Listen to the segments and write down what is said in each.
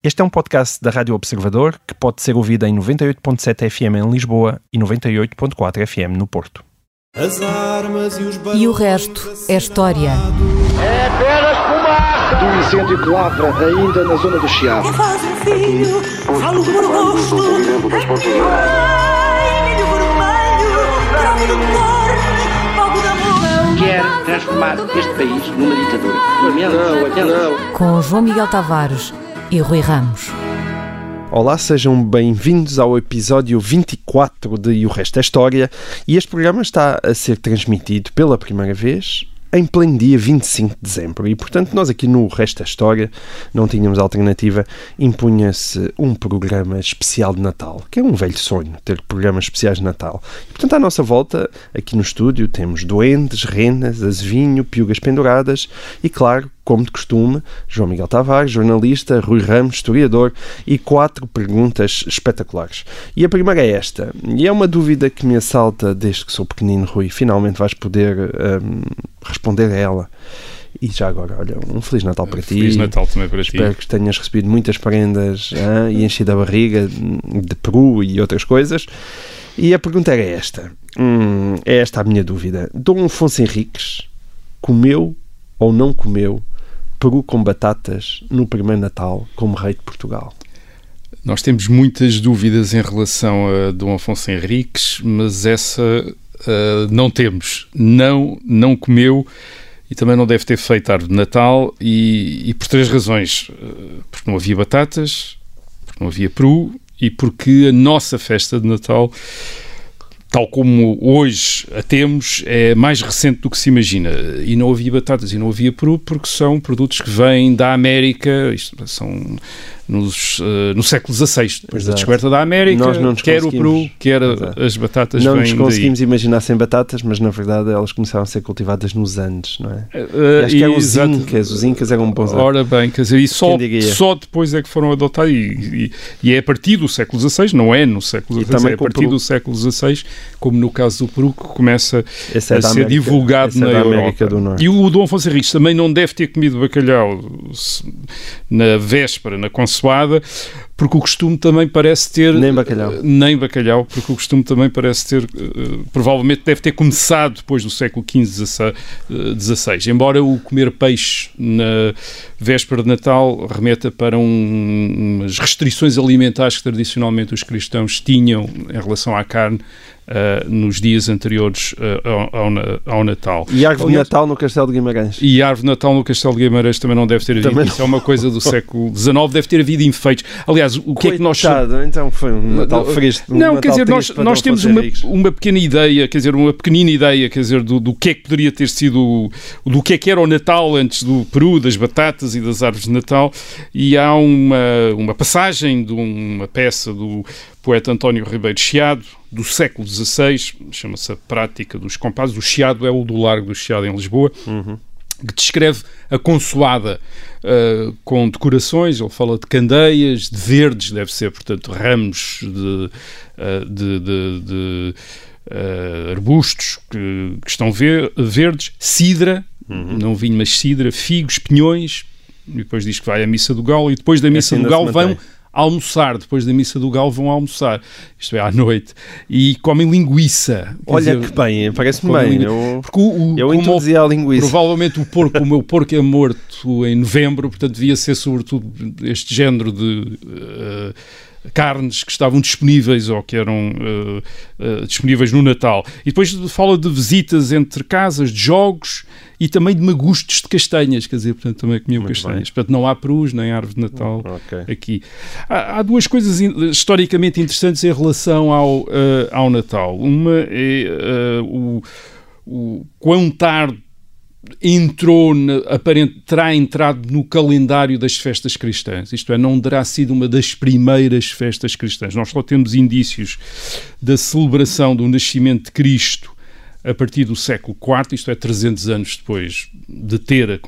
Este é um podcast da Rádio Observador que pode ser ouvido em 98.7 FM em Lisboa e 98.4 FM no Porto. E o resto é história. É apenas fumaça! Do incêndio que lavra ainda na zona do Chiado. Um filho, falo por amor. quer transformar este país numa ditadura. Não, não. Com João Miguel Tavares e Rui Ramos. Olá, sejam bem-vindos ao episódio 24 de E o Resto é História. E este programa está a ser transmitido pela primeira vez em pleno dia 25 de dezembro. E, portanto, nós aqui no Resto da História não tínhamos alternativa. Impunha-se um programa especial de Natal, que é um velho sonho, ter programas especiais de Natal. E, portanto, à nossa volta, aqui no estúdio, temos doentes, renas, azevinho, piugas penduradas e, claro, como de costume, João Miguel Tavares, jornalista, Rui Ramos, historiador, e quatro perguntas espetaculares. E a primeira é esta, e é uma dúvida que me assalta desde que sou pequenino, Rui. Finalmente vais poder hum, responder a ela. E já agora, olha, um Feliz Natal para ti. Feliz Natal também para Espero ti. que tenhas recebido muitas prendas hã, e enchido a barriga de peru e outras coisas. E a pergunta era esta. Hum, é esta a minha dúvida. Dom Afonso Henriques comeu ou não comeu peru com batatas no primeiro Natal como rei de Portugal? Nós temos muitas dúvidas em relação a Dom Afonso Henriques, mas essa ah, não temos. Não, não comeu e também não deve ter feito árvore de Natal e, e por três razões. Ah, porque não havia batatas, porque não havia peru e porque a nossa festa de Natal tal como hoje a temos, é mais recente do que se imagina. E não havia batatas e não havia peru porque são produtos que vêm da América, isto são nos, eh, no século XVI, a Exato. descoberta da América, Nós não quer o peru, quer Exato. as batatas não nos daí. conseguimos imaginar sem batatas, mas na verdade elas começaram a ser cultivadas nos Andes, não é? Eh, Acho que eram os. Incas, os Incas eram bons Ora bem, quer dizer, e só, só depois é que foram adotados, e, e- e é a partir do século XVI, não é no século XVI, é a partir do século XVI, como no caso do peru, que começa é a da ser América- divulgado é na da Europa. América do Norte. E o Dom Afonso Henriques também não deve ter comido bacalhau na véspera, na consoada, porque o costume também parece ter... Nem bacalhau. eh, Nem bacalhau, porque o costume também parece ter... eh, provavelmente deve ter começado depois do século XV, XVI. Embora o comer peixe na véspera de Natal remeta para um- umas restrições alimentares que tradicionalmente os cristãos tinham em relação à carne eh, nos dias anteriores eh, ao, ao na- ao Natal. E árvore de Natal no Castelo de Guimarães. e árvore de Natal no Castelo de Guimarães também não deve ter havido. Também Isso é uma coisa do século XIX, deve ter havido enfeites. Aliás, o que é que nós Coitado, então foi um Natal fresco. um não, Natal quer dizer, nós, nós temos uma, uma pequena ideia, quer dizer, uma pequenina ideia, quer dizer, do, do que é que poderia ter sido, do que é que era o Natal antes do Peru, das batatas e das árvores de Natal, e há uma, uma passagem de uma peça do poeta António Ribeiro Chiado, do século XVI, chama-se a Prática dos Compassos, o Chiado é o do Largo do Chiado em Lisboa, que descreve a consoada uh, com decorações, ele fala de candeias, de verdes, deve ser, portanto, ramos de, uh, de, de- de, uh, arbustos que, que estão ver- verdes, cidra, não vinho, mas cidra, figos, pinhões, e depois diz que vai à Missa do Galo, e depois da Missa do Galo vão. Almoçar, depois da Missa do Galo vão almoçar, isto é, à noite, e comem linguiça. Olha dizer, que bem, parece-me bem. Eu, Porque o, o, eu introduzia a linguiça. Provavelmente o porco, o meu porco é morto em novembro, portanto devia ser sobretudo este género de eh, carnes que estavam disponíveis ou que eram eh, eh, disponíveis no Natal. E depois fala de visitas entre casas, de jogos e também de magustos de castanhas, quer dizer, portanto também comiam Muito castanhas. Portanto não há perus nem árvore de Natal Ok. aqui. Há, há duas coisas historicamente interessantes em relação ao, eh, ao Natal. Uma é o, o quão tarde entrou, na, aparente, terá entrado no calendário das festas cristãs. Isto é, não terá sido uma das primeiras festas cristãs. Nós só temos indícios da celebração do nascimento de Cristo a partir do século IV, isto é, 300 anos depois de ter,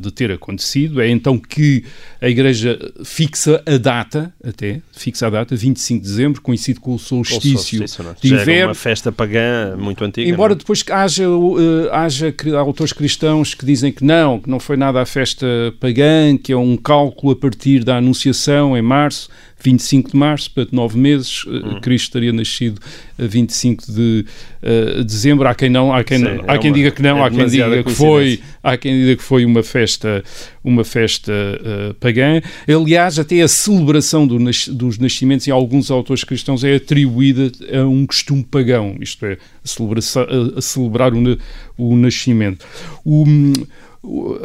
de ter acontecido. É então que a Igreja fixa a data, até, fixa a data, 25 de dezembro, coincide com o solstício, solstício não é? de inverno. uma festa pagã muito antiga. Embora não é? depois haja, uh, haja autores cristãos que dizem que não, que não foi nada a festa pagã, que é um cálculo a partir da Anunciação em março, 25 de março, portanto, nove meses, uh, Uhum. Cristo estaria nascido a 25 de uh, dezembro. Há quem não, há quem, Sim, não- é há quem uma- diga que não, é há quem diga que foi, há quem diga que foi uma festa, uma festa uh, pagã. Aliás, até a celebração do nas- dos nascimentos em alguns autores cristãos é atribuída a um costume pagão, isto é, a, celebração- a- a celebrar o, o nascimento. O- o-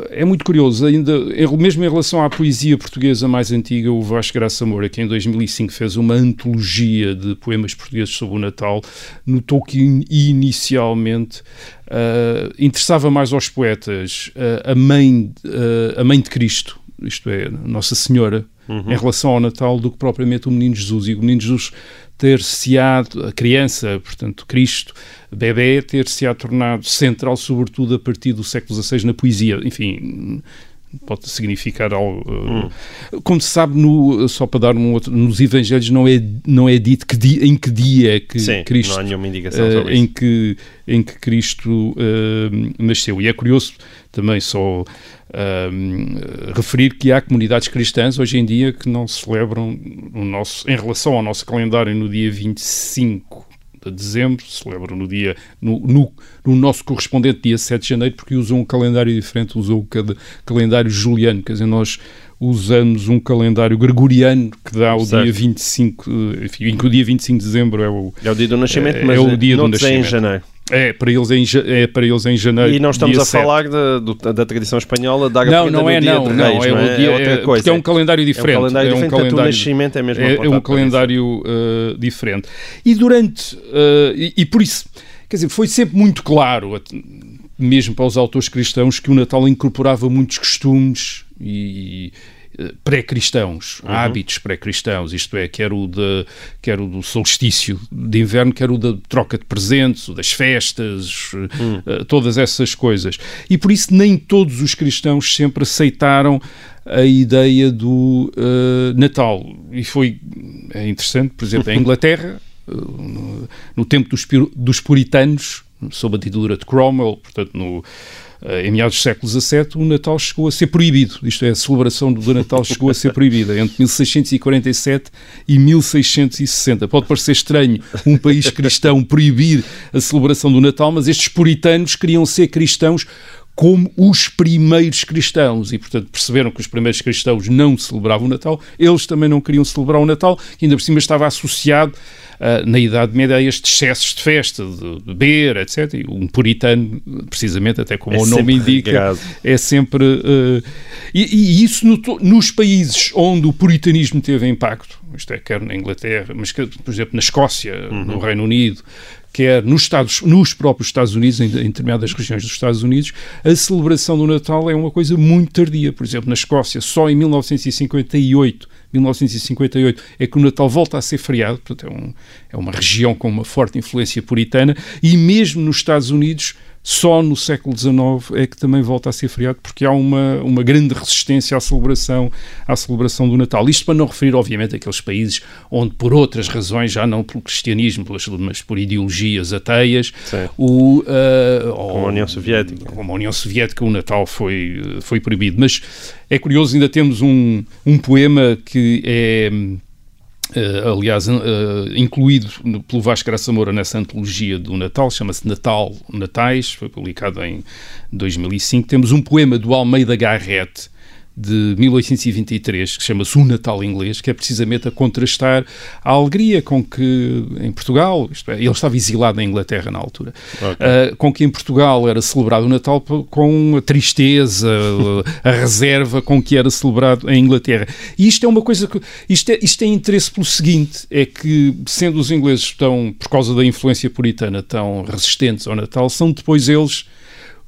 é muito curioso, ainda, mesmo em relação à poesia portuguesa mais antiga, o Vasco Graça Moura, que em 2005 fez uma antologia de poemas portugueses sobre o Natal, notou que in- inicialmente ah, interessava mais aos poetas ah, a, mãe, ah, a mãe de Cristo, isto é, Nossa Senhora, em relação ao Natal, do que propriamente o Menino Jesus. E o Menino Jesus ter-se-á, a criança, portanto, Cristo, bebê, ter-se-á tornado central, sobretudo a partir do século XVI, na poesia. Enfim, pode significar algo. uh, Como se sabe, no- só para dar um outro, nos Evangelhos não é, não é dito que em que dia é que Sim, Cristo não há nenhuma indicação sobre em isso. que em que Cristo eh, nasceu e é curioso também só referir que há comunidades cristãs hoje em dia que não celebram o nosso em relação ao nosso calendário no dia 25 de dezembro, celebram no dia no, no, no nosso correspondente dia 7 de janeiro porque usam um calendário diferente, usam o calendário juliano, quer dizer, nós usamos um calendário gregoriano que dá o Certo. dia 25, eh, enfim, em que o dia 25 de dezembro é o, É o dia do nascimento, É- mas é o dia do noutros é em nascimento. janeiro. é, para eles em, ja- é para eles em janeiro. E não estamos a 7. falar da, do- da tradição espanhola da Não, não é, dia não, de não, Reis, é, não o dia, outra é, coisa. porque é um calendário É um diferente. calendário é um diferente, calendário, nascimento é mesmo é, é um calendário uh, diferente. E durante, uh, e, e por isso, quer dizer, foi sempre muito claro, mesmo para os autores cristãos, que o Natal incorporava muitos costumes e pré-cristãos, Uhum. hábitos pré-cristãos, isto é, quer o, de, quer o do solstício de inverno, quer o da troca de presentes, o das festas, Hum. eh, todas essas coisas. E por isso nem todos os cristãos sempre aceitaram a ideia do eh, Natal. E foi é interessante, por exemplo, em Inglaterra, eh, no, no tempo dos, dos puritanos, sob a ditadura de Cromwell, portanto, no, em meados do século XVII, o Natal chegou a ser proibido. Isto é, a celebração do Natal chegou a ser proibida entre 1647 e 1660. Pode parecer estranho um país cristão proibir a celebração do Natal, mas estes puritanos queriam ser cristãos como os primeiros cristãos e, portanto, perceberam que os primeiros cristãos não celebravam o Natal, eles também não queriam celebrar o Natal, que ainda por cima estava associado ah, na Idade Média a estes excessos de festa, de beber, etc. E um puritano, precisamente, até como É o nome indica, é sempre. eh, e, e isso no nos países onde o puritanismo teve impacto, isto é, quer na Inglaterra, mas, quer, por exemplo, na Escócia, no Reino Unido, quer nos, Estados, nos próprios Estados Unidos, em, em determinadas regiões dos Estados Unidos, a celebração do Natal é uma coisa muito tardia. Por exemplo, na Escócia, só em 1958. 1958 é que o Natal volta a ser feriado, portanto é, um- é uma região com uma forte influência puritana, e mesmo nos Estados Unidos só no século XIX é que também volta a ser feriado, porque há uma, uma grande resistência à celebração, à celebração do Natal. Isto para não referir, obviamente, àqueles países onde, por outras razões, já não pelo cristianismo, pelas- mas por ideologias ateias, Sim. o, ah, Como a União Soviética. como a União Soviética, o Natal foi, foi proibido. Mas é curioso, ainda temos um, um poema que é. Eh, aliás, eh, incluído pelo Vasco Graça Moura nessa antologia do Natal, chama-se Natal Natais, foi publicado em 2005. Temos um poema do Almeida Garrett, de 1823, que chama-se O Natal Inglês, que é precisamente a contrastar a alegria com que em Portugal, isto é, ele estava exilado na Inglaterra na altura, ah, com que em Portugal era celebrado o Natal com a tristeza, a reserva com que era celebrado em Inglaterra. E isto é uma coisa que. Isto é, isto tem interesse pelo seguinte: é que, sendo os ingleses tão, por causa da influência puritana, tão resistentes ao Natal, são depois eles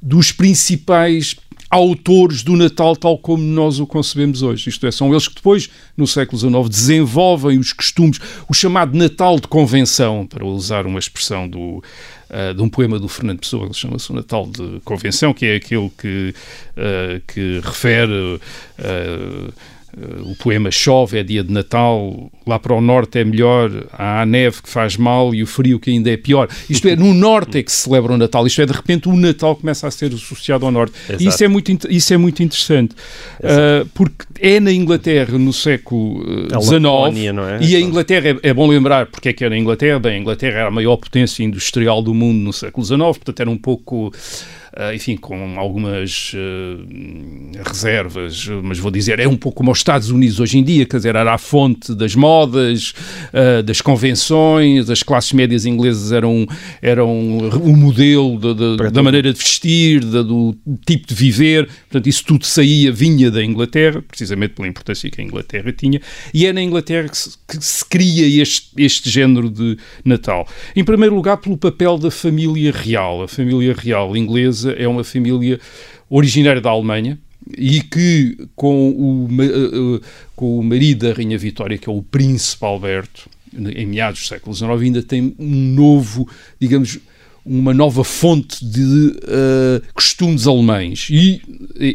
dos principais autores do Natal tal como nós o concebemos hoje. Isto é, são eles que depois, no século XIX, desenvolvem os costumes, o chamado Natal de convenção, para usar uma expressão do, uh, de um poema do Fernando Pessoa, que chama-se o Natal de Convenção, que é aquele que, uh, que refere. Uh, o poema chove, é dia de Natal, lá para o norte é melhor, há a neve que faz mal e o frio que ainda é pior. Isto é, no norte é que se celebra o Natal, isto é, de repente o Natal começa a ser associado ao norte. Exato. E isso é muito, isso é muito interessante, uh, porque é na Inglaterra no século XIX, é? e a Inglaterra, é, é, bom lembrar porque é que era a Inglaterra, bem, a Inglaterra era a maior potência industrial do mundo no século XIX, portanto era um pouco ah, enfim, com algumas uh, reservas, mas vou dizer, é um pouco como os Estados Unidos hoje em dia, quer dizer, era a fonte das modas, uh, das convenções, as classes médias inglesas eram, eram o modelo de, de, da maneira de vestir, de, do tipo de viver, portanto, isso tudo saía, vinha da Inglaterra, precisamente pela importância que a Inglaterra tinha, e é na Inglaterra que se, que se cria este, este género de Natal. Em primeiro lugar, pelo papel da família real, a família real inglesa é uma família originária da Alemanha e que, com o, uh, com o marido da Rainha Vitória, que é o Príncipe Alberto, em meados do século XIX, ainda tem um novo, digamos, uma nova fonte de uh, costumes alemães. E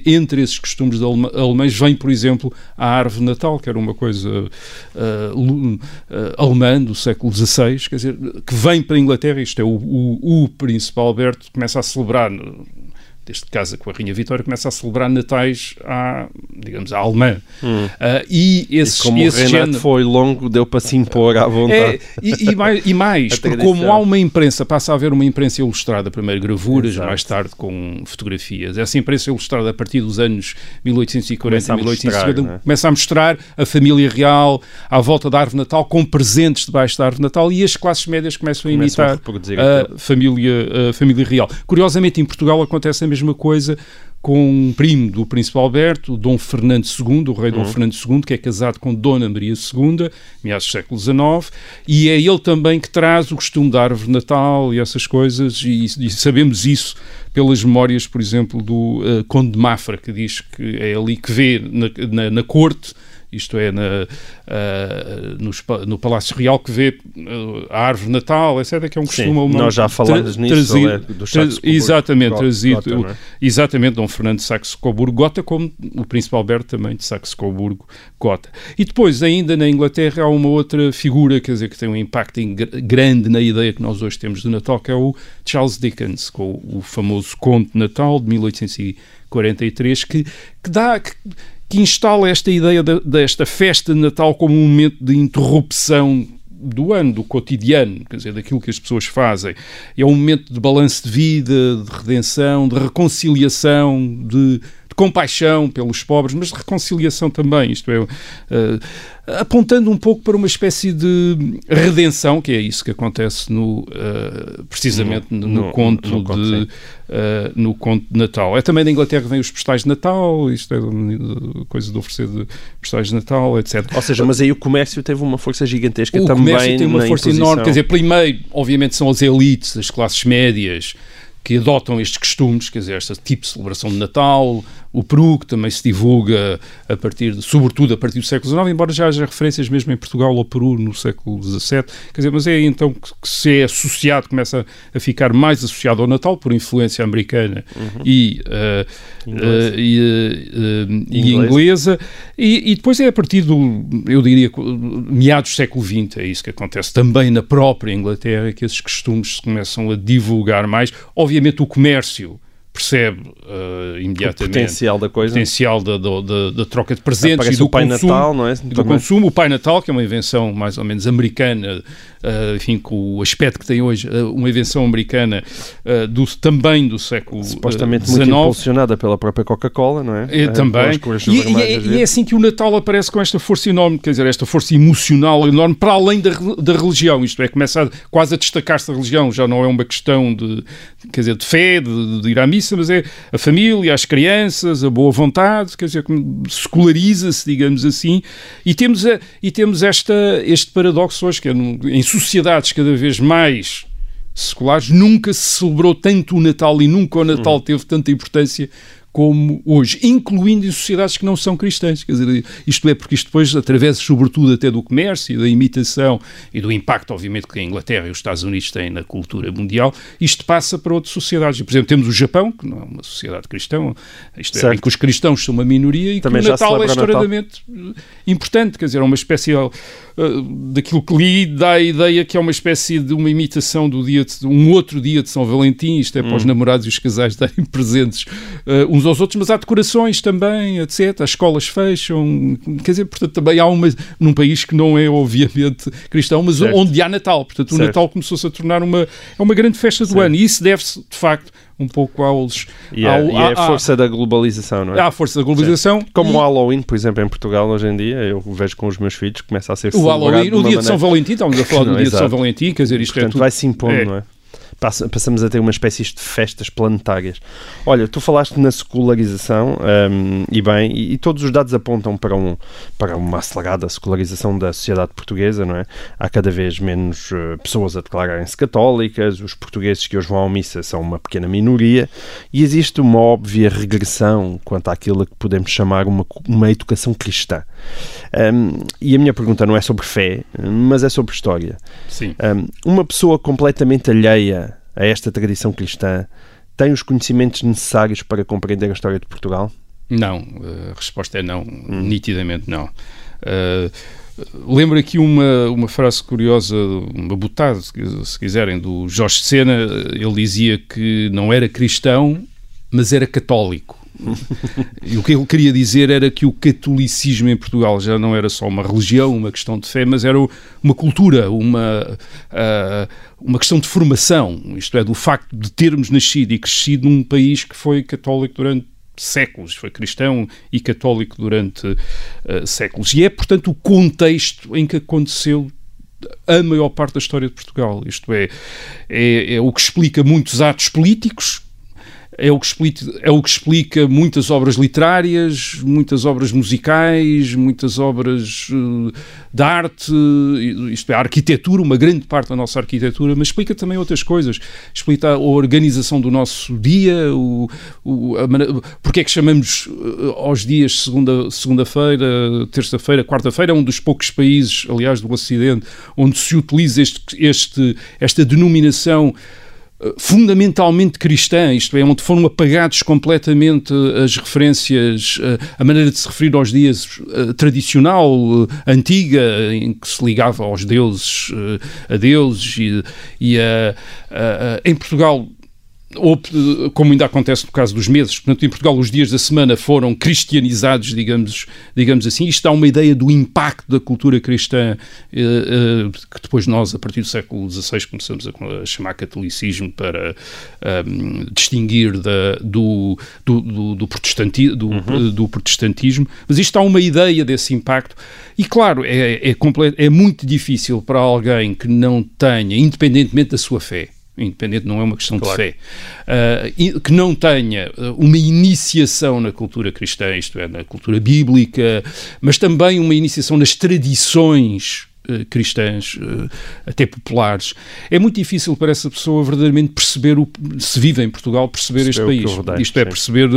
entre esses costumes alemães vem, por exemplo, a árvore natal, que era uma coisa uh, uh, alemã do século XVI, quer dizer, que vem para a Inglaterra. Isto é, o, o, o príncipe Alberto começa a celebrar que casa com a Rainha Vitória, começa a celebrar natais à, digamos, à alemã. Hum. Uh, e, esses, e como esse o género... foi longo, deu para se impor à vontade. É, e, e, mais, e mais porque como há uma imprensa, passa a haver uma imprensa ilustrada, primeiro gravuras, Exato. mais tarde com fotografias. Essa imprensa ilustrada a partir dos anos 1840 começa 1850 mostrar, é? começa a mostrar a família real à volta da árvore natal com presentes debaixo da árvore natal e as classes médias começam a começam imitar a, a família, a família real. Curiosamente, em Portugal acontece a mesma coisa com um primo do Príncipe Alberto, o Dom Fernando II, o rei Dom uhum. Fernando II, que é casado com Dona Maria II, meados do século XIX, e é ele também que traz o costume da árvore natal e essas coisas, e, e sabemos isso pelas memórias, por exemplo, do uh, Conde de Mafra, que diz que é ali que vê na, na, na corte isto é, na, uh, no, no, Palácio Real, que vê uh, a árvore natal, etc., que é um costume Sim, Nós já falamos tra nisso, trazido, do tra Exatamente, trazido, Gota, é? exatamente, Dom Fernando de Saxe-Coburgo-Gotha, como o Príncipe Alberto também de Saxe-Coburgo-Gotha. E depois, ainda na Inglaterra, há uma outra figura, quer dizer, que tem um impacto grande na ideia que nós hoje temos do Natal, que é o Charles Dickens, com o famoso Conto Natal de 1843, que, que dá... Que, que instala esta ideia de, desta festa de Natal como um momento de interrupção do ano, do cotidiano, quer dizer, daquilo que as pessoas fazem. É um momento de balanço de vida, de redenção, de reconciliação, de, compaixão pelos pobres, mas de reconciliação também, isto é, uh, apontando um pouco para uma espécie de redenção, que é isso que acontece no, uh, precisamente no, no, no conto no, de, uh, no conto de Natal. É também da Inglaterra que vem os postais de Natal, isto é coisa de oferecer de postais de Natal, etc. Ou seja, mas aí o comércio teve uma força gigantesca o também. O comércio tem uma força imposição. enorme, quer dizer, primeiro, obviamente, são as elites, as classes médias, que adotam estes costumes, quer dizer, este tipo de celebração de Natal, o Peru, que também se divulga a partir, de, sobretudo a partir do século XIX, embora já haja referências mesmo em Portugal ao Peru no século XVII, quer dizer, mas é então que, que se é associado, começa a ficar mais associado ao Natal por influência americana uhum. e, uh, uh, e, uh, e inglesa, e, e, depois é a partir do, eu diria, meados do século XX, é isso que acontece. Também na própria Inglaterra, que esses costumes se começam a divulgar mais, obviamente o comércio percebe uh, imediatamente o potencial da coisa, o potencial da, da, da, troca de presentes e do Pai consumo, Natal, não é? do consumo. O Pai Natal, que é uma invenção mais ou menos americana, uh, enfim, com o aspecto que tem hoje, uh, uma invenção americana do, também do século Supostamente muito impulsionada pela própria Coca-Cola, não é? é também. E, e, é, e, é, assim que o Natal aparece com esta força enorme, quer dizer, esta força emocional enorme, para além da, da religião, isto é, começa a, quase a destacar-se da religião, já não é uma questão de, quer dizer, de fé, de, de ir à missa, mas é a família, as crianças, a boa vontade, quer dizer, seculariza-se, digamos assim, e temos, a, e temos esta, este paradoxo hoje, que é em sociedades cada vez mais seculares, nunca se celebrou tanto o Natal e nunca o Natal uhum. teve tanta importância como hoje, incluindo em sociedades que não são cristãs. Quer dizer, isto é porque isto depois, através, sobretudo, até do comércio e da imitação e do impacto, obviamente, que a Inglaterra e os Estados Unidos têm na cultura mundial, isto passa para outras sociedades. Por exemplo, temos o Japão, que não é uma sociedade cristã, isto é, em que os cristãos são uma minoria e Também que já o Natal é celebra Natal. historicamente importante, quer dizer, é uma espécie uh, daquilo que li dá a ideia que é uma espécie de uma imitação do dia de, um outro dia de São Valentim, isto é para Hum. os namorados e os casais darem presentes uh, uns aos outros, mas há decorações também, etc. As escolas fecham, quer dizer, portanto, também há uma num país que não é obviamente cristão, mas Certo. onde há Natal. Portanto, o Certo. Natal começou-se a tornar uma é uma grande festa do Certo. ano e isso deve-se de facto um pouco aos E, a, ao- e é a força da globalização, não é? à força da globalização Como e- o Halloween, por exemplo, em Portugal hoje em dia, eu vejo com os meus filhos, começa a ser O Halloween, o dia de São maneira- Valentim, estamos a falar do Não, dia de São exato. Valentim, quer dizer, isto é Portanto, tudo. vai se impondo, É. não é? Passa- Passamos a ter uma espécie de festas planetárias. Olha, tu falaste na secularização hum, e bem, e, e todos os dados apontam para, um, para uma acelerada secularização da sociedade portuguesa, não é? Há cada vez menos eh, pessoas a declararem-se católicas, os portugueses que hoje vão à missa são uma pequena minoria e existe uma óbvia regressão quanto àquilo que podemos chamar uma, uma educação cristã. Hum, e a minha pergunta não é sobre fé, mas é sobre história. Sim. Um, uma pessoa completamente alheia a esta tradição cristã tem os conhecimentos necessários para compreender a história de Portugal? Não, a resposta é não, nitidamente não. Uh, lembro aqui uma, uma frase curiosa, uma botada, se, se quiserem, do Jorge Sena. Ele dizia que não era cristão, mas era católico. E o que ele queria dizer era que o catolicismo em Portugal já não era só uma religião, uma questão de fé, mas era uma cultura, uma, ah, uma questão de formação. Isto é, do facto de termos nascido e crescido num país que foi católico durante séculos, foi cristão e católico durante ah, séculos. E é, portanto, o contexto em que aconteceu a maior parte da história de Portugal. Isto é, é, é o que explica muitos atos políticos, é o, que explica, é o que explica muitas obras literárias, muitas obras musicais, muitas obras uh, de arte, isto é, a arquitetura, uma grande parte da nossa arquitetura, mas explica também outras coisas. Explica a organização do nosso dia, o, o, porque é que chamamos uh, aos dias segunda, segunda-feira, terça-feira, quarta-feira, é um dos poucos países, aliás, do Ocidente, onde se utiliza este, este, esta denominação fundamentalmente cristã, isto é, onde foram apagados completamente as referências, a maneira de se referir aos dias tradicional, antiga, em que se ligava aos deuses, a deuses e, e a, a, a, em Portugal ou, como ainda acontece no caso dos meses, portanto, em Portugal os dias da semana foram cristianizados, digamos, digamos assim. Isto dá uma ideia do impacto da cultura cristã eh, eh, que depois nós, a partir do século XVI, começamos a, a chamar catolicismo para um, distinguir da, do, do, do, do, protestanti, do, uhum. do protestantismo. Mas isto dá uma ideia desse impacto. E, claro, é, é, é muito difícil para alguém que não tenha, independentemente da sua fé, independente, não é uma questão claro. de fé, uh, que não tenha uma iniciação na cultura cristã, isto é, na cultura bíblica, mas também uma iniciação nas tradições uh, cristãs, uh, até populares. É muito difícil para essa pessoa verdadeiramente perceber, o, se vive em Portugal, perceber, perceber este país. Rodeio, isto é, sim. perceber,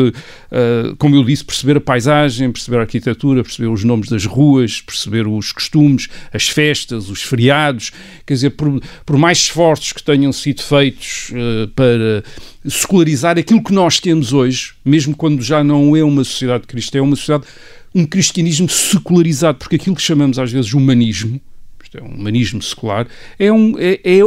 como eu disse, perceber a paisagem, perceber a arquitetura, perceber os nomes das ruas, perceber os costumes, as festas, os feriados. Quer dizer, por, por mais esforços que tenham sido feitos para secularizar aquilo que nós temos hoje, mesmo quando já não é uma sociedade cristã, é uma sociedade, um cristianismo secularizado, porque aquilo que chamamos às vezes humanismo, isto é um humanismo secular, é, um, é, é,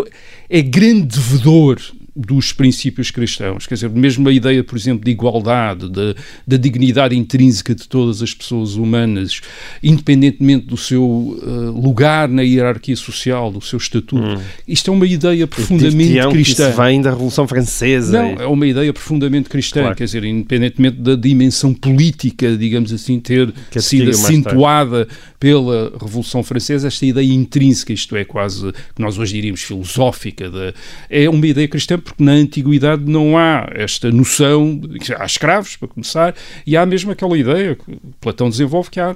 é grande devedor dos princípios cristãos. Quer dizer, mesmo a ideia, por exemplo, de igualdade, da, da dignidade intrínseca de todas as pessoas humanas, independentemente do seu uh, lugar na hierarquia social, do seu estatuto. Hum. Isto é uma ideia profundamente cristã. Que vem da Revolução Francesa. Não, e... é uma ideia profundamente cristã, Claro. quer dizer, independentemente da dimensão política, digamos assim, ter sido acentuada pela Revolução Francesa, esta ideia intrínseca, isto é, quase que nós hoje diríamos filosófica, de, é uma ideia cristã, porque na Antiguidade não há esta noção, há escravos, para começar, e há mesmo aquela ideia que Platão desenvolve que há,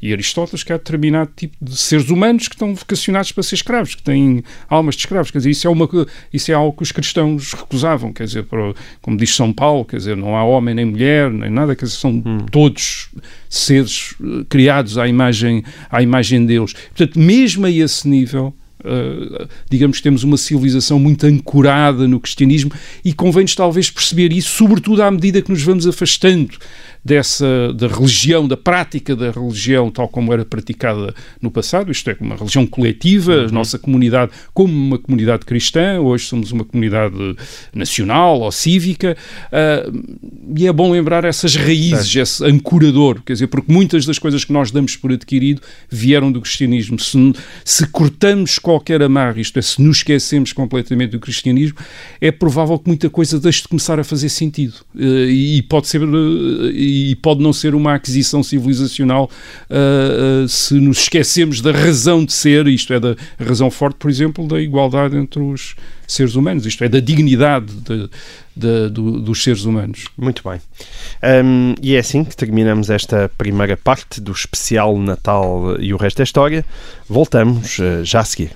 e Aristóteles, que há determinado tipo de seres humanos que estão vocacionados para ser escravos, que têm almas de escravos. Quer dizer, isso é, uma, isso é algo que os cristãos recusavam, quer dizer, para, como diz São Paulo, quer dizer, não há homem nem mulher, nem nada, quer dizer, são hum. todos seres eh, criados à imagem, à imagem de Deus. Portanto, mesmo a esse nível, Uh, digamos que temos uma civilização muito ancorada no cristianismo e convém-nos talvez perceber isso, sobretudo à medida que nos vamos afastando dessa da religião, da prática da religião tal como era praticada no passado, isto é, uma religião coletiva, uhum. a nossa comunidade como uma comunidade cristã, hoje somos uma comunidade nacional ou cívica, uh, e é bom lembrar essas raízes, esse ancorador, quer dizer, porque muitas das coisas que nós damos por adquirido vieram do cristianismo. Se, se cortamos qualquer amarra, isto é, se nos esquecemos completamente do cristianismo, é provável que muita coisa deixe de começar a fazer sentido. Uh, e pode ser. Uh, e pode não ser uma aquisição civilizacional uh, uh, se nos esquecemos da razão de ser, isto é, da razão forte, por exemplo, da igualdade entre os seres humanos, isto é, da dignidade de, de, do, dos seres humanos. Muito bem. Um, e é assim que terminamos esta primeira parte do especial Natal e o resto da história. Voltamos uh, já a seguir.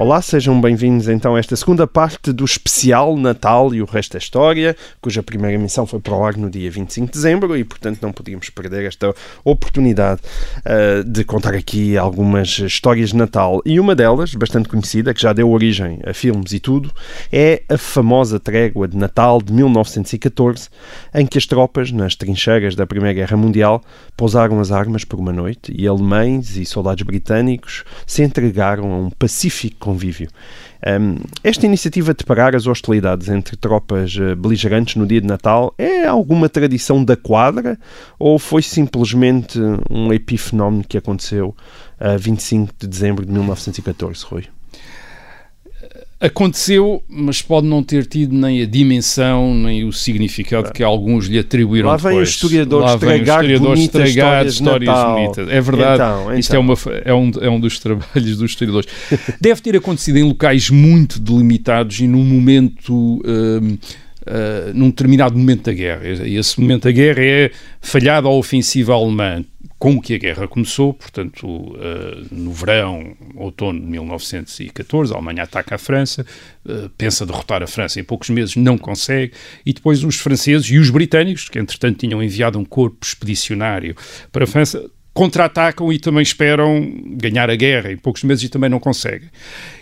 Olá, sejam bem-vindos então a esta segunda parte do especial Natal e o resto da história, cuja primeira emissão foi para o ar no dia 25 de dezembro e, portanto, não podíamos perder esta oportunidade uh, de contar aqui algumas histórias de Natal. E uma delas, bastante conhecida, que já deu origem a filmes e tudo, é a famosa trégua de Natal de 1914, em que as tropas, nas trincheiras da Primeira Guerra Mundial, pousaram as armas por uma noite e alemães e soldados britânicos se entregaram a um pacífico convívio. Esta iniciativa de parar as hostilidades entre tropas uh, beligerantes no dia de Natal é alguma tradição da quadra ou foi simplesmente um epifenómeno que aconteceu a uh, 25 de dezembro de 1914, Rui? Aconteceu, mas pode não ter tido nem a dimensão, nem o significado que alguns lhe atribuíram Lá vem depois. o historiador Lá estragar, vem o historiador estragar histórias, histórias bonitas. É verdade, então, então. isto é, uma, é, um, é um dos trabalhos dos historiadores. Deve ter acontecido em locais muito delimitados e num momento... Uh, uh, num determinado momento da guerra. E esse momento da guerra é falhada a ofensiva alemã com que a guerra começou, portanto, uh, no verão, outono de 1914, a Alemanha ataca a França, uh, pensa derrotar a França em poucos meses, não consegue, e depois os franceses e os britânicos, que entretanto tinham enviado um corpo expedicionário para a França, contra-atacam e também esperam ganhar a guerra em poucos meses e também não conseguem.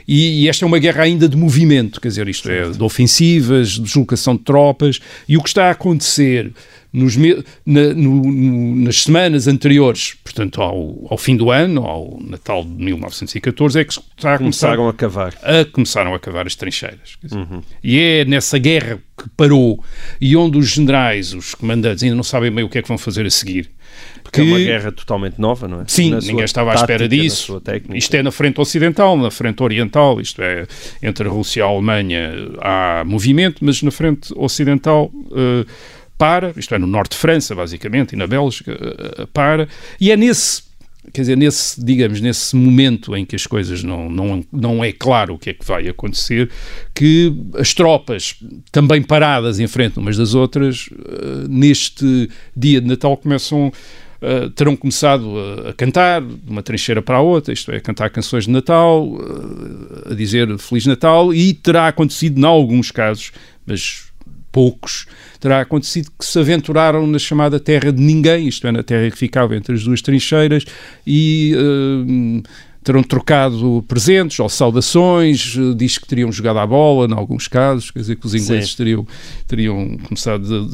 E, e, esta é uma guerra ainda de movimento, quer dizer, isto é, de ofensivas, de deslocação de tropas, e o que está a acontecer nos, na, no, nas semanas anteriores, portanto, ao, ao, fim do ano, ao Natal de 1914, é que está a começaram começar, a cavar. A, começaram a cavar as trincheiras. Uhum. E é nessa guerra que parou e onde os generais, os comandantes, ainda não sabem bem o que é que vão fazer a seguir. Porque que... é uma guerra totalmente nova, não é? Sim, na ninguém estava à espera disso. Isto é na frente ocidental, na frente oriental, isto é, entre a Rússia e a Alemanha há movimento, mas na frente ocidental. Uh, para, isto é, no norte de França, basicamente, e na Bélgica, uh, para, e é nesse quer dizer, nesse, digamos, nesse momento em que as coisas não, não, não é claro o que é que vai acontecer, que as tropas, também paradas em frente umas das outras, neste dia de Natal começam Uh, terão começado a, a, cantar de uma trincheira para a outra, isto é, a cantar canções de Natal, uh, a dizer Feliz Natal, e terá acontecido, em alguns casos, mas poucos, terá acontecido que se aventuraram na chamada terra de ninguém, isto é, na terra que ficava entre as duas trincheiras, e uh, terão trocado presentes ou saudações, eh, diz que teriam jogado à bola, em alguns casos, quer dizer que os ingleses teriam, teriam começado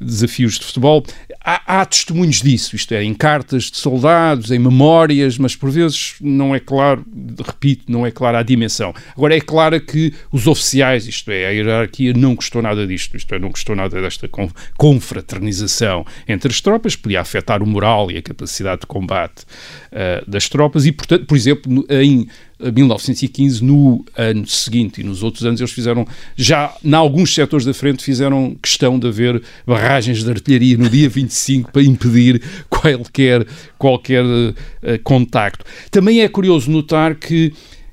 desafios de futebol. Há, há, testemunhos disso, isto é, em cartas de soldados, em memórias, mas por vezes não é claro, repito, não é clara a dimensão. Agora é claro que os oficiais, isto é, a hierarquia não gostou nada disto, isto é, não gostou nada desta confraternização entre as tropas, podia afetar o moral e a capacidade de combate uh, das tropas e, portanto, por exemplo, em eh, 1915, no ano seguinte e nos outros anos, eles fizeram, já em alguns setores da frente, fizeram questão de haver barragens de artilharia no dia 25 para impedir qualquer, qualquer eh, contacto. Também é curioso notar que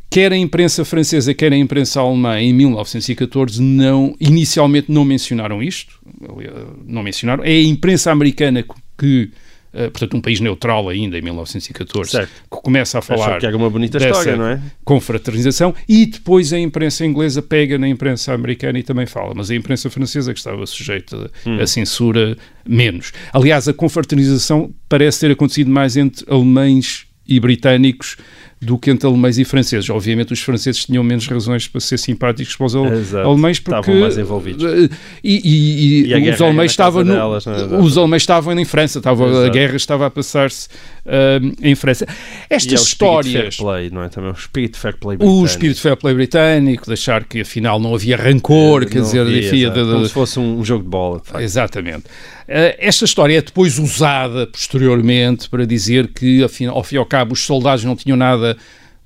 quer a imprensa francesa, quer a imprensa alemã, em 1914, não, inicialmente não mencionaram isto, eh, não mencionaram. É a imprensa americana que, eh, portanto, um país neutral ainda, em 1914, Certo. que começa a falar que era uma bonita dessa história, não é? confraternização e depois a imprensa inglesa pega na imprensa americana e também fala, mas a imprensa francesa que estava sujeita Hum. à censura menos. Aliás, a confraternização parece ter acontecido mais entre alemães e britânicos do que entre alemães e franceses. Obviamente os franceses tinham menos razões para ser simpáticos para os Exato. alemães porque Estavam mais envolvidos. eh, e, e- e E os alemães estavam no- delas, é? Os alemães estavam em França, estava, a guerra estava a passar-se ah, em França. É Estas o espírito histórias fair play, não é? Também o espírito fair play o britânico. espírito fair play britânico, de achar que afinal não havia rancor, quer Não dizer, havia, de- de- como se fosse um jogo de bola. de. Exatamente. Eh, esta história é depois usada posteriormente para dizer que, afim- ao fim e ao cabo, os soldados não tinham nada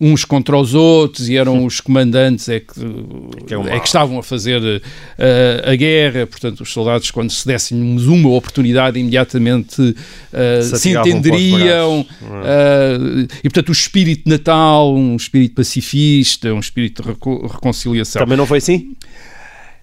uns contra os outros e eram os comandantes é que, é é que estavam a fazer eh, a guerra. Portanto, os soldados, quando se dessem uma oportunidade, imediatamente eh, Se se, entenderiam. eh, e, portanto, o espírito natal, um espírito pacifista, um espírito de reco- reconciliação. Também não foi assim?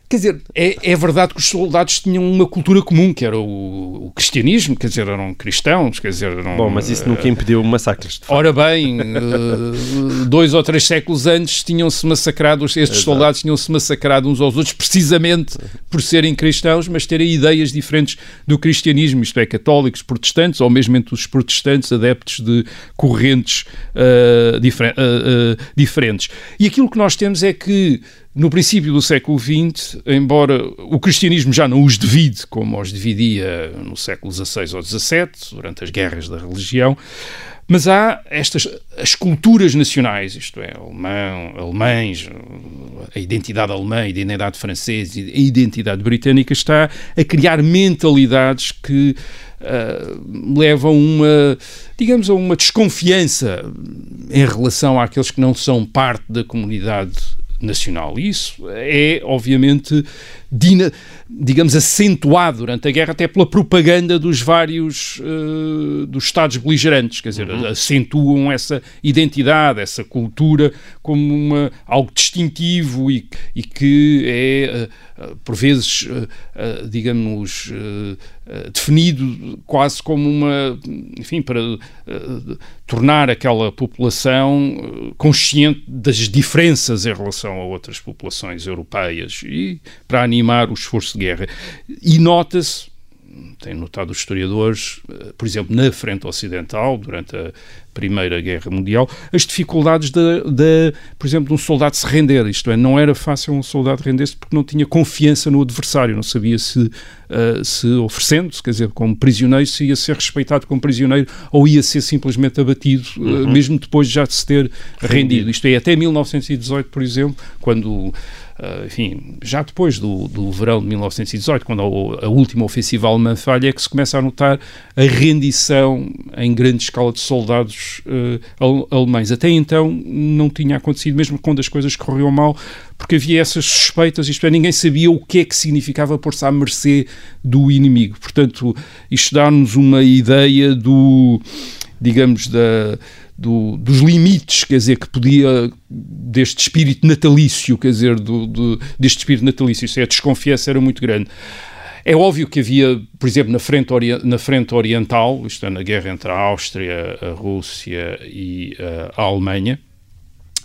Quer dizer, é, é verdade que os soldados tinham uma cultura comum, que era o, o cristianismo, quer dizer, eram cristãos, quer dizer, eram... Bom, mas isso nunca impediu massacres. Ora bem, eh, dois ou três séculos antes tinham-se massacrado, estes soldados tinham-se massacrado uns aos outros precisamente por serem cristãos, mas terem ideias diferentes do cristianismo, isto é, católicos, protestantes, ou mesmo entre os protestantes, adeptos de correntes eh, difer- eh, eh, diferentes. E aquilo que nós temos é que no princípio do século XX, embora o cristianismo já não os divide como os dividia no século XVI ou XVII, durante as guerras da religião, mas há estas as culturas nacionais, isto é, alemão, alemães, a identidade alemã, a identidade francesa e a identidade britânica está a criar mentalidades que ah, levam uma, digamos, a uma desconfiança em relação àqueles que não são parte da comunidade nacional. Isso é, obviamente, digamos, acentuado durante a guerra até pela propaganda dos vários eh, dos Estados beligerantes, quer dizer, acentuam essa identidade, essa cultura como uma, algo distintivo e, e que é, eh, por vezes, eh, digamos, definido quase como uma, enfim, para tornar aquela população consciente das diferenças em relação a outras populações europeias. E para animar o esforço de guerra. E nota-se, tem notado os historiadores, eh, por exemplo, na frente ocidental, durante a Primeira Guerra Mundial, as dificuldades de, de, por exemplo, de um soldado se render. Isto é, não era fácil um soldado render-se porque não tinha confiança no adversário, não sabia se, eh, se oferecendo-se, quer dizer, como prisioneiro, se ia ser respeitado como prisioneiro ou ia ser simplesmente abatido, eh, mesmo depois de já de se ter rendido. Isto é, até 1918, por exemplo, quando Uh, enfim, já depois do, do verão de 1918, quando a, a última ofensiva alemã falha, é que se começa a notar a rendição em grande escala de soldados uh, ale- alemães. Até então não tinha acontecido, mesmo quando as coisas corriam mal, porque havia essas suspeitas, isto é, ninguém sabia o que é que significava pôr-se à mercê do inimigo. Portanto, isto dá-nos uma ideia do, digamos, da do- dos limites, quer dizer, que podia, deste espírito natalício, quer dizer, do, do- deste espírito natalício, isso é, a desconfiança era muito grande. É óbvio que havia, por exemplo, na frente, na frente oriental, isto é, na guerra entre a Áustria, a Rússia e eh, a Alemanha,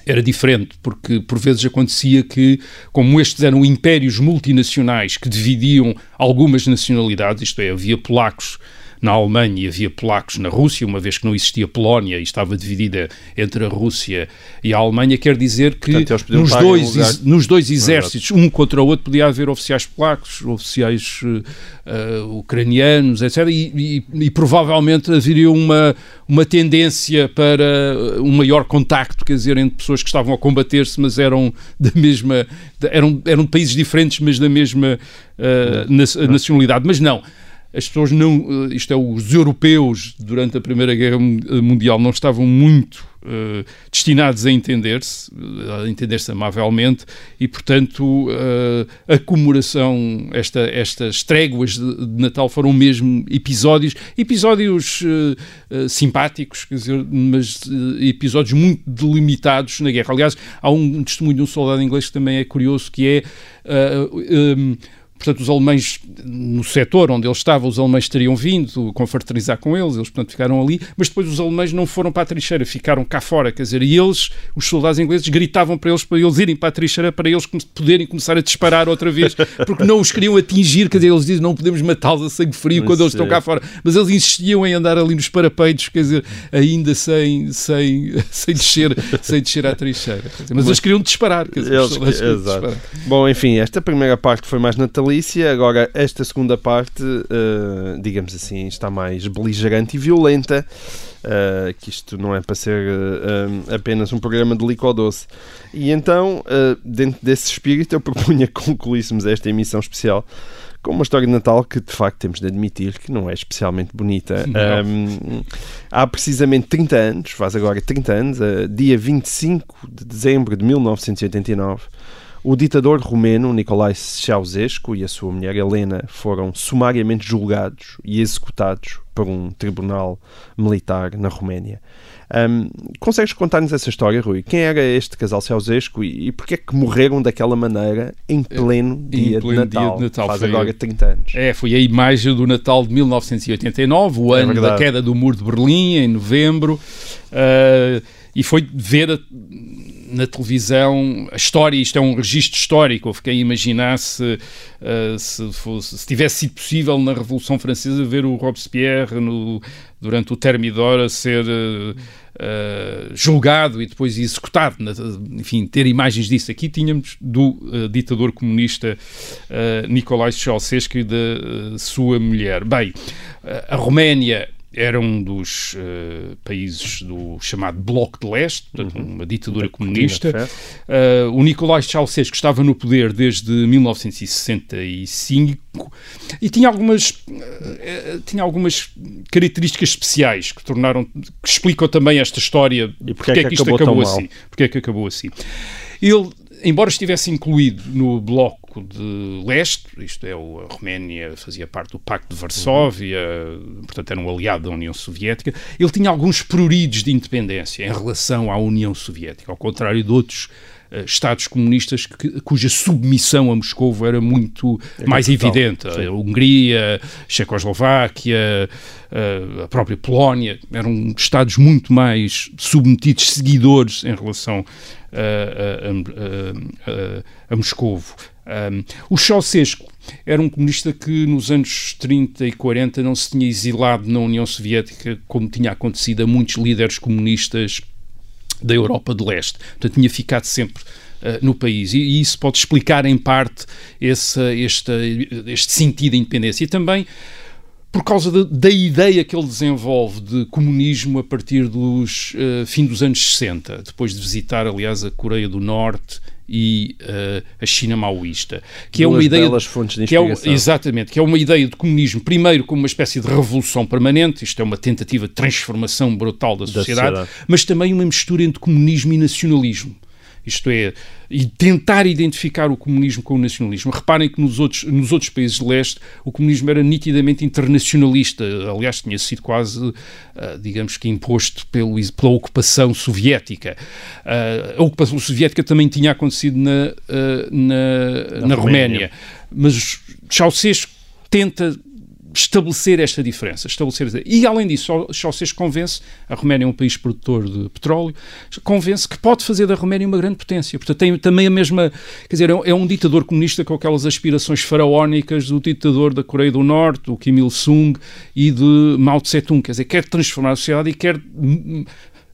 era diferente, porque por vezes acontecia que, como estes eram impérios multinacionais que dividiam algumas nacionalidades, isto é, havia polacos na Alemanha e havia polacos na Rússia, uma vez que não existia Polónia e estava dividida entre a Rússia e a Alemanha, quer dizer que Portanto, nos, dois, lugar- nos dois exércitos, um contra o outro, podia haver oficiais polacos, oficiais eh, eh, ucranianos, etc. E, e- e provavelmente haveria uma, uma tendência para um maior contacto, quer dizer, entre pessoas que estavam a combater-se, mas eram da mesma. eram, eram países diferentes, mas da mesma eh, nas- nacionalidade. Mas não. As pessoas não, eh, isto é, os europeus durante a Primeira Guerra Mun- Mundial não estavam muito uh, destinados a entender-se, a entender-se amavelmente, e, portanto, uh, a comemoração, esta, estas tréguas de, de, Natal foram mesmo episódios, episódios uh, simpáticos, quer dizer, mas episódios muito delimitados na guerra. Aliás, há um, um testemunho de um soldado inglês que também é curioso, que é. Um, portanto, os alemães, no setor onde eles estavam, os alemães teriam vindo confraternizar com eles, eles, portanto, ficaram ali, mas depois os alemães não foram para a trincheira, ficaram cá fora, quer dizer, e eles, os soldados ingleses, gritavam para eles, para eles irem para a trincheira, para eles poderem começar a disparar outra vez, porque não os queriam atingir, quer dizer, eles dizem, não podemos matá-los a sangue frio quando eles estão cá fora, mas eles insistiam em andar ali nos parapeitos, quer dizer, ainda sem, sem, sem, descer, sem descer à trincheira, dizer, mas eles queriam disparar, quer dizer, eles, disparar. Bom, enfim, esta primeira parte foi mais natalícia, agora esta segunda parte, uh, digamos assim, está mais beligerante e violenta. Uh, que isto não é para ser uh, apenas um programa de licor doce. E então, dentro desse espírito, eu propunha que concluíssemos esta emissão especial com uma história de Natal que de facto temos de admitir que não é especialmente bonita. Um, há precisamente 30 anos, faz agora 30 anos, uh, dia 25 de dezembro de 1989, o ditador romeno Nicolae Ceausescu e a sua mulher Helena foram sumariamente julgados e executados por um tribunal militar na Roménia. Um, consegues contar-nos essa história, Rui? Quem era este casal Ceausescu e, e porquê é que morreram daquela maneira em pleno, é, dia, em pleno de Natal, dia de Natal? Faz agora 30 anos. É, foi a imagem do Natal de 1989, o é ano verdade. da queda do Muro de Berlim, em novembro, uh, e foi ver a, na televisão, a história, isto é um registro histórico, eu fiquei a imaginar se, uh, se, fosse, se, tivesse sido possível na Revolução Francesa ver o Robespierre no, durante o Thermidor a ser uh, uh, julgado e depois executado, enfim, ter imagens disso. Aqui tínhamos do ditador comunista Nicolai Ceausescu e da sua mulher. Bem, a Roménia era um dos uh, países do chamado Bloco de Leste, portanto, uhum. uma ditadura comunista. Uh, o Nicolai Ceausescu estava no poder desde 1965 e tinha algumas, uh, tinha algumas características especiais que tornaram, que explicam também esta história, e porque, porque é que, isto acabou, acabou assim. Porque é que acabou assim. Ele embora estivesse incluído no bloco de leste, isto é, a Roménia fazia parte do Pacto de Varsóvia, portanto era um aliado da União Soviética, ele tinha alguns pruridos de independência em relação à União Soviética, ao contrário de outros uh, Estados comunistas que, cuja submissão a Moscou era muito é mais evidente. Sim. A Hungria, a Checoslováquia, uh, a própria Polónia, eram Estados muito mais submetidos, seguidores em relação a, a, a, Moscovo. Um, o Ceausescu era um comunista que nos anos 30 e 40 não se tinha exilado na União Soviética como tinha acontecido a muitos líderes comunistas da Europa de Leste. Portanto, tinha ficado sempre uh, no país. E, e, isso pode explicar, em parte, esse, este, este sentido de independência. E também por causa de, da ideia que ele desenvolve de comunismo a partir dos uh, fim dos anos 60, depois de visitar, aliás, a Coreia do Norte e uh, a China maoísta, que Duas é uma ideia belas fontes de que é, exatamente, que é uma ideia de comunismo primeiro como uma espécie de revolução permanente, isto é uma tentativa de transformação brutal da sociedade, da sociedade. mas também uma mistura entre comunismo e nacionalismo. Isto é, e tentar identificar o comunismo com o nacionalismo. Reparem que nos outros, nos outros países de leste o comunismo era nitidamente internacionalista. Aliás, tinha sido quase, ah, digamos que, imposto pelo, pela ocupação soviética. Ah, a ocupação soviética também tinha acontecido na, ah, na, na, na Roménia. Mas Ceausescu tenta estabelecer esta diferença. Estabelecer, e, além disso, Ceausescu convence, a Roménia é um país produtor de petróleo, convence que pode fazer da Roménia uma grande potência. Portanto, tem também a mesma... Quer dizer, é um ditador comunista com aquelas aspirações faraónicas do ditador da Coreia do Norte, o Kim Il-sung e de Mao Tse-tung. Quer dizer, quer transformar a sociedade e quer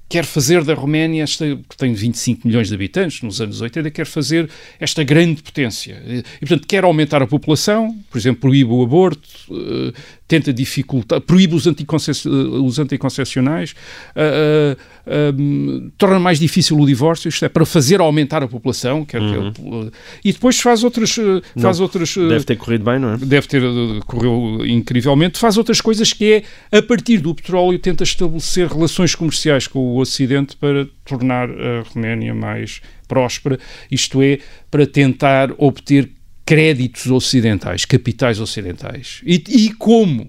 quer fazer da Roménia, esta, que tem 25 milhões de habitantes nos anos 80, quer fazer esta grande potência. E, portanto, quer aumentar a população, por exemplo, proíbe o aborto, uh, tenta dificultar, proíbe os, os anticoncepcionais, uh, uh, torna mais difícil o divórcio, isto é, para fazer aumentar a população, quer, uhum. quer, e depois faz outras... Faz não, outras deve ter corrido bem, não é? Deve ter, correu incrivelmente, faz outras coisas que é, a partir do petróleo, tenta estabelecer relações comerciais com o Ocidente para tornar a Roménia mais próspera, isto é, para tentar obter créditos ocidentais, capitais ocidentais. E, e como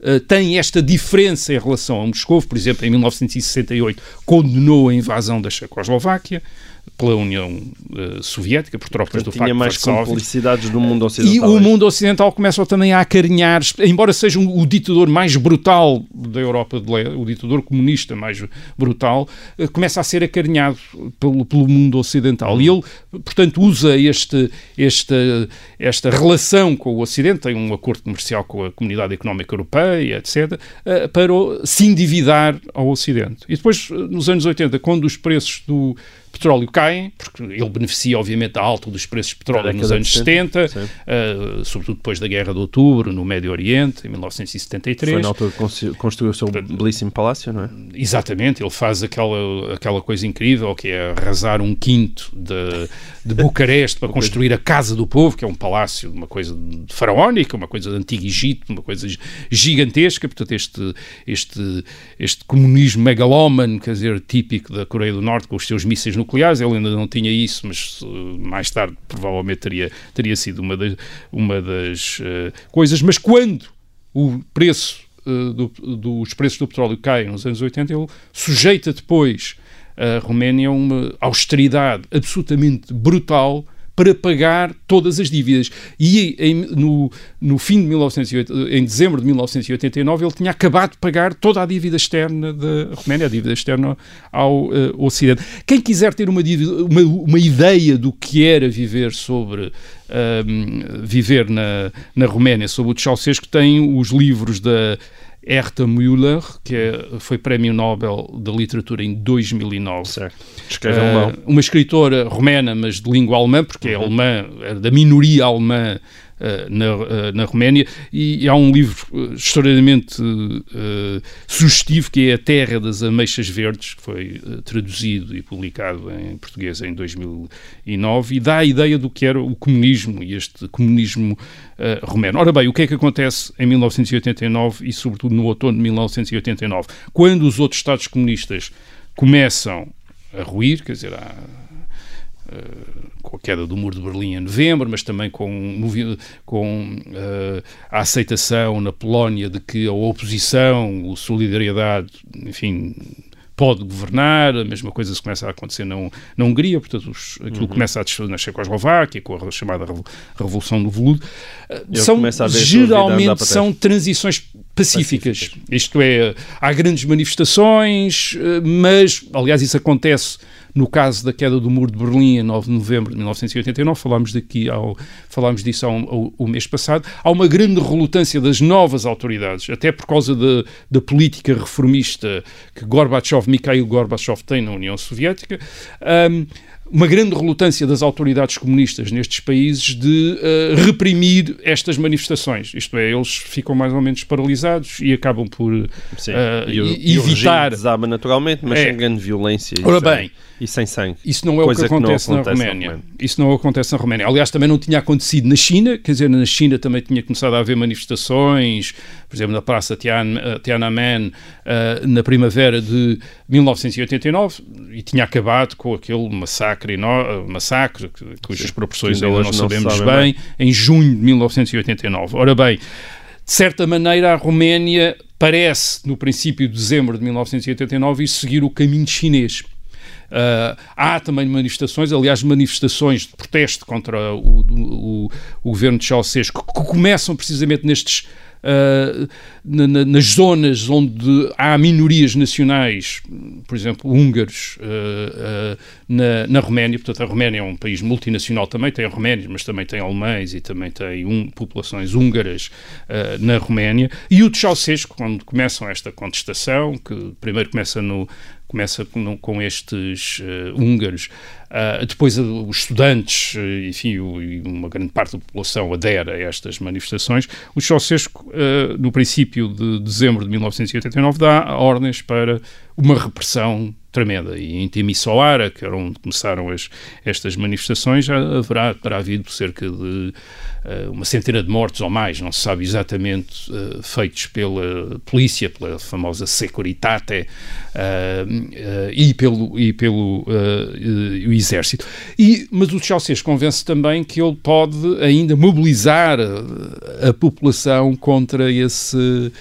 uh, tem esta diferença em relação a Moscou, por exemplo, em 1968 condenou a invasão da Checoslováquia, pela União uh, Soviética, por tropas Portanto, do tinha mais complicidades do mundo ocidental. E o mundo ocidental começa também a acarinhar, embora seja um, o ditador mais brutal da Europa de Leste, o ditador comunista mais brutal, uh, começa a ser acarinhado pelo, pelo mundo ocidental. E ele, portanto, usa este, este, esta relação com o Ocidente, tem um acordo comercial com a Comunidade Económica Europeia, etc., uh, para se endividar ao Ocidente. E depois, nos anos 80, quando os preços do petróleo caem, porque ele beneficia, obviamente, da alta dos preços de petróleo nos anos 70, 70 uh, sobretudo depois da Guerra de Outubro, no Médio Oriente, em 1973. Foi na altura que construiu o seu belíssimo palácio, não é? Exatamente, ele faz aquela, aquela coisa incrível que é arrasar um quinto de, de Bucareste para construir a Casa do Povo, que é um palácio, uma coisa faraónica, uma coisa do Antigo Egito, uma coisa gigantesca, portanto, este, este, este comunismo megalómano, quer dizer, típico da Coreia do Norte, com os seus mísseis nucleares, ele ainda não tinha isso, mas uh, mais tarde provavelmente teria, teria sido uma das, uma das uh, coisas. Mas quando o preço uh, do, dos preços do petróleo caem nos anos 80, ele sujeita depois a Roménia a uma austeridade absolutamente brutal para pagar todas as dívidas. E em, no, no fim de 1980, em dezembro de 1989, ele tinha acabado de pagar toda a dívida externa da Roménia, a dívida externa ao uh, Ocidente. Quem quiser ter uma, uma, uma, ideia do que era viver sobre uh, viver na, na Roménia, sobre o Ceausescu, tem os livros da Herta Müller, que é, foi Prémio Nobel da Literatura em 2009. Certo. Escreve uh, alemão. Uma escritora romena, mas de língua alemã, porque é uhum. alemã, é da minoria alemã na, uh, na Roménia, e, há um livro extraordinariamente sugestivo que é A Terra das Ameixas Verdes, que foi traduzido e publicado em português em 2009, e dá a ideia do que era o comunismo e este comunismo uh, romeno. Ora bem, o que é que acontece em 1989 e, sobretudo, no outono de 1989? Quando os outros Estados comunistas começam a ruir, quer dizer, há, com a queda do muro de Berlim em novembro, mas também com, com uh, a aceitação na Polónia de que a oposição, o Solidariedade, enfim, pode governar, a mesma coisa se começa a acontecer na, na Hungria, portanto os, aquilo uhum. começa a descer na Checoslováquia, com a chamada Revolução do Veludo. São, geralmente são transições pacíficas. pacíficas. Isto é, há grandes manifestações, eh, mas, aliás, isso acontece no caso da queda do muro de Berlim em 9 de novembro de 1989, falámos, daqui ao, falámos disso ao, ao, ao mês passado, há uma grande relutância das novas autoridades, até por causa da, da política reformista que Gorbachev, Mikhail Gorbachev tem na União Soviética. Um, uma grande relutância das autoridades comunistas nestes países de uh, reprimir estas manifestações. Isto é, eles ficam mais ou menos paralisados e acabam por uh, e o, evitar. E o desaba naturalmente, mas é. sem grande violência. Ora bem, e sem sangue. Isso não é o que acontece, que acontece na, Roménia. na, Roménia. Isso não acontece na Roménia. Aliás, também não tinha acontecido na China, quer dizer, na China também tinha começado a haver manifestações, por exemplo, na Praça Tian, uh, Tiananmen, uh, na primavera de 1989, e tinha acabado com aquele massacre, no, massacre cujas Sim, proporções ainda não sabemos bem, bem, em junho de 1989. Ora bem, de certa maneira, a Roménia parece, no princípio de dezembro de 1989, ir seguir o caminho chinês. Uh, há também manifestações, aliás, manifestações de protesto contra o, o, o governo de Ceausescu, que começam precisamente nestes Uh, na, nas zonas onde há minorias nacionais, por exemplo, húngaros, uh, uh, na, na Roménia. Portanto, a Roménia é um país multinacional também, tem roménios, mas também tem alemães e também tem um, populações húngaras na Roménia. E o de Ceausescu, quando começam esta contestação, que primeiro começa no, começa com, com estes uh, húngaros. Uh, depois uh, os estudantes, enfim, uma grande parte da população adere a estas manifestações. O Ceausescu, no princípio de dezembro de 1989, dá ordens para uma repressão tremenda. E em Timisoara, que era onde começaram as, estas manifestações, já haverá, terá havido cerca de uh, uma centena de mortos ou mais, não se sabe exatamente, uh, feitos pela polícia, pela famosa Securitate uh, e pelo, e pelo o exército. E, mas o Ceausescu convence também que ele pode ainda mobilizar a população contra esse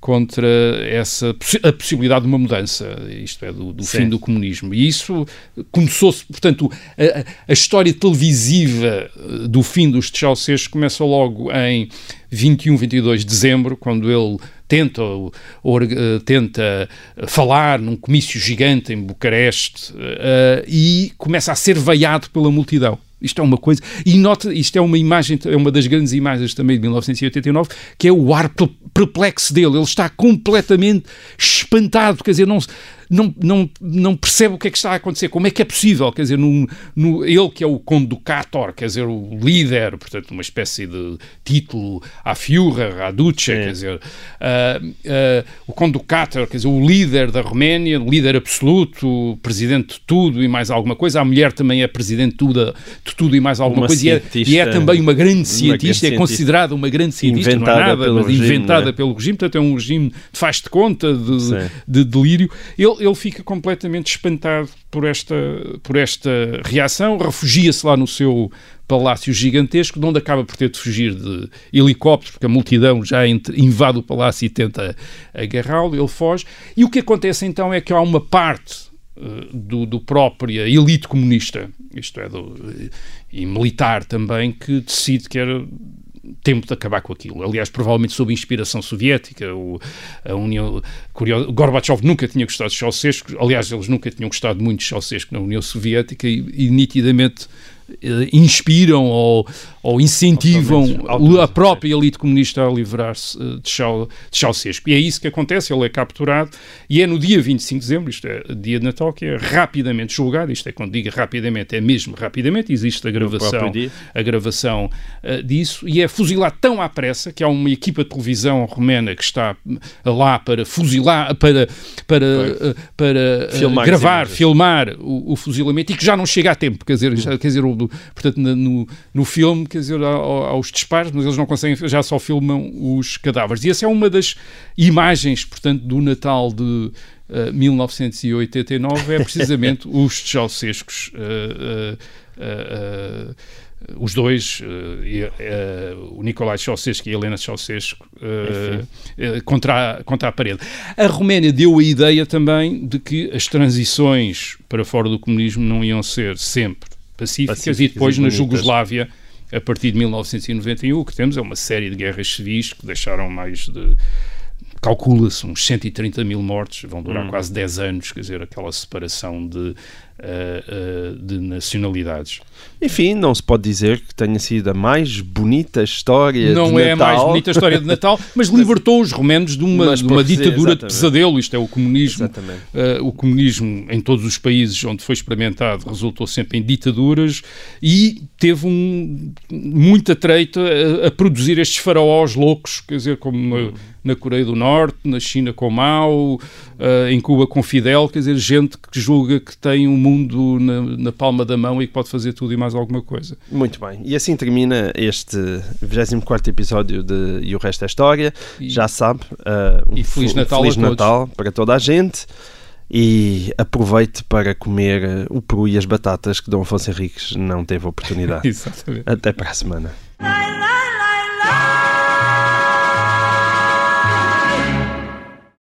contra essa a possibilidade de uma mudança, isto é, do, do fim do comunismo. E isso começou-se, portanto, a, a, história televisiva eh, do fim dos Ceausescu começa logo em 21, 22 de dezembro, quando ele tenta, uh, tenta falar num comício gigante em Bucareste uh, e começa a ser veiado pela multidão. Isto é uma coisa. E nota, isto é uma imagem, é uma das grandes imagens também de 1989, que é o ar perplexo dele. Ele está completamente espantado, quer dizer, não, não, não, não percebe o que é que está a acontecer, como é que é possível, quer dizer, no, no, ele que é o conducator, quer dizer, o líder, portanto, uma espécie de título à Führer, à Duce, é. quer dizer, uh, uh, o conducator, quer dizer, o líder da Roménia, líder absoluto, o presidente de tudo e mais alguma coisa, a mulher também é presidente de tudo, de tudo e mais alguma uma coisa, e é, e é, também uma grande cientista, uma grande é considerada uma grande cientista, inventada não é nada, regime, inventada é? pelo regime, portanto é um regime de faz de conta, de, de delírio. Ele, ele fica completamente espantado por esta, por esta reação, refugia-se lá no seu palácio gigantesco, de onde acaba por ter de fugir de helicóptero, porque a multidão já invade o palácio e tenta agarrá-lo, ele foge. E o que acontece então é que há uma parte uh, do, do própria elite comunista, isto é, do, e militar também, que decide que era tempo de acabar com aquilo. Aliás, provavelmente sob inspiração soviética, o, a União, curioso, Gorbachev nunca tinha gostado de Ceausescu, aliás, eles nunca tinham gostado muito de Ceausescu na União Soviética e, e nitidamente inspiram ou, ou incentivam a própria elite comunista a livrar-se eh, de, Ceausescu. E é isso que acontece, ele é capturado e é no dia 25 de dezembro, isto é dia de Natal, que é rapidamente julgado, isto é quando digo rapidamente, é mesmo rapidamente, existe a gravação, a gravação uh, disso, e é fuzilado tão à pressa que há uma equipa de televisão romena que está lá para fuzilar, para, para, uh, para uh, gravar, filmar o, o, fuzilamento e que já não chega a tempo, quer dizer, já, quer dizer o, do, portanto, no, no filme, quer dizer, aos disparos, mas eles não conseguem, já só filmam os cadáveres. E essa é uma das imagens, portanto, do Natal de uh, 1989, é precisamente os Ceausescos. Uh, uh, os dois, uh, uh, o Nicolai Ceausescu e a Helena Ceausescu, uh, contra, a, contra a parede. A Roménia deu a ideia também de que as transições para fora do comunismo não iam ser sempre pacíficas, pacíficas e depois e na Jugoslávia, a partir de 1991, o que temos é uma série de guerras civis que deixaram mais de calcula-se uns 130 mil mortos, vão durar hum. quase 10 anos, quer dizer, aquela separação de de nacionalidades. Enfim, não se pode dizer que tenha sido a mais bonita história não de Natal. Não é a mais bonita história de Natal, mas libertou os romenos de uma, de uma ditadura de pesadelo. Isto é o comunismo. Uh, o comunismo em todos os países onde foi experimentado resultou sempre em ditaduras e teve um, muita treita a, a produzir estes faraós loucos, quer dizer, como na, na Coreia do Norte, na China com Mao, uh, em Cuba com Fidel, quer dizer, gente que julga que tem um mundo na, na, palma da mão e que pode fazer tudo e mais alguma coisa. Muito bem. E assim termina este 24 episódio de E o Resto é História. E, Já sabe. Uh, um e Feliz Natal, Feliz Natal para toda a gente. E aproveite para comer o peru e as batatas que Dom Afonso Henriques não teve oportunidade. Exatamente. Até para a semana.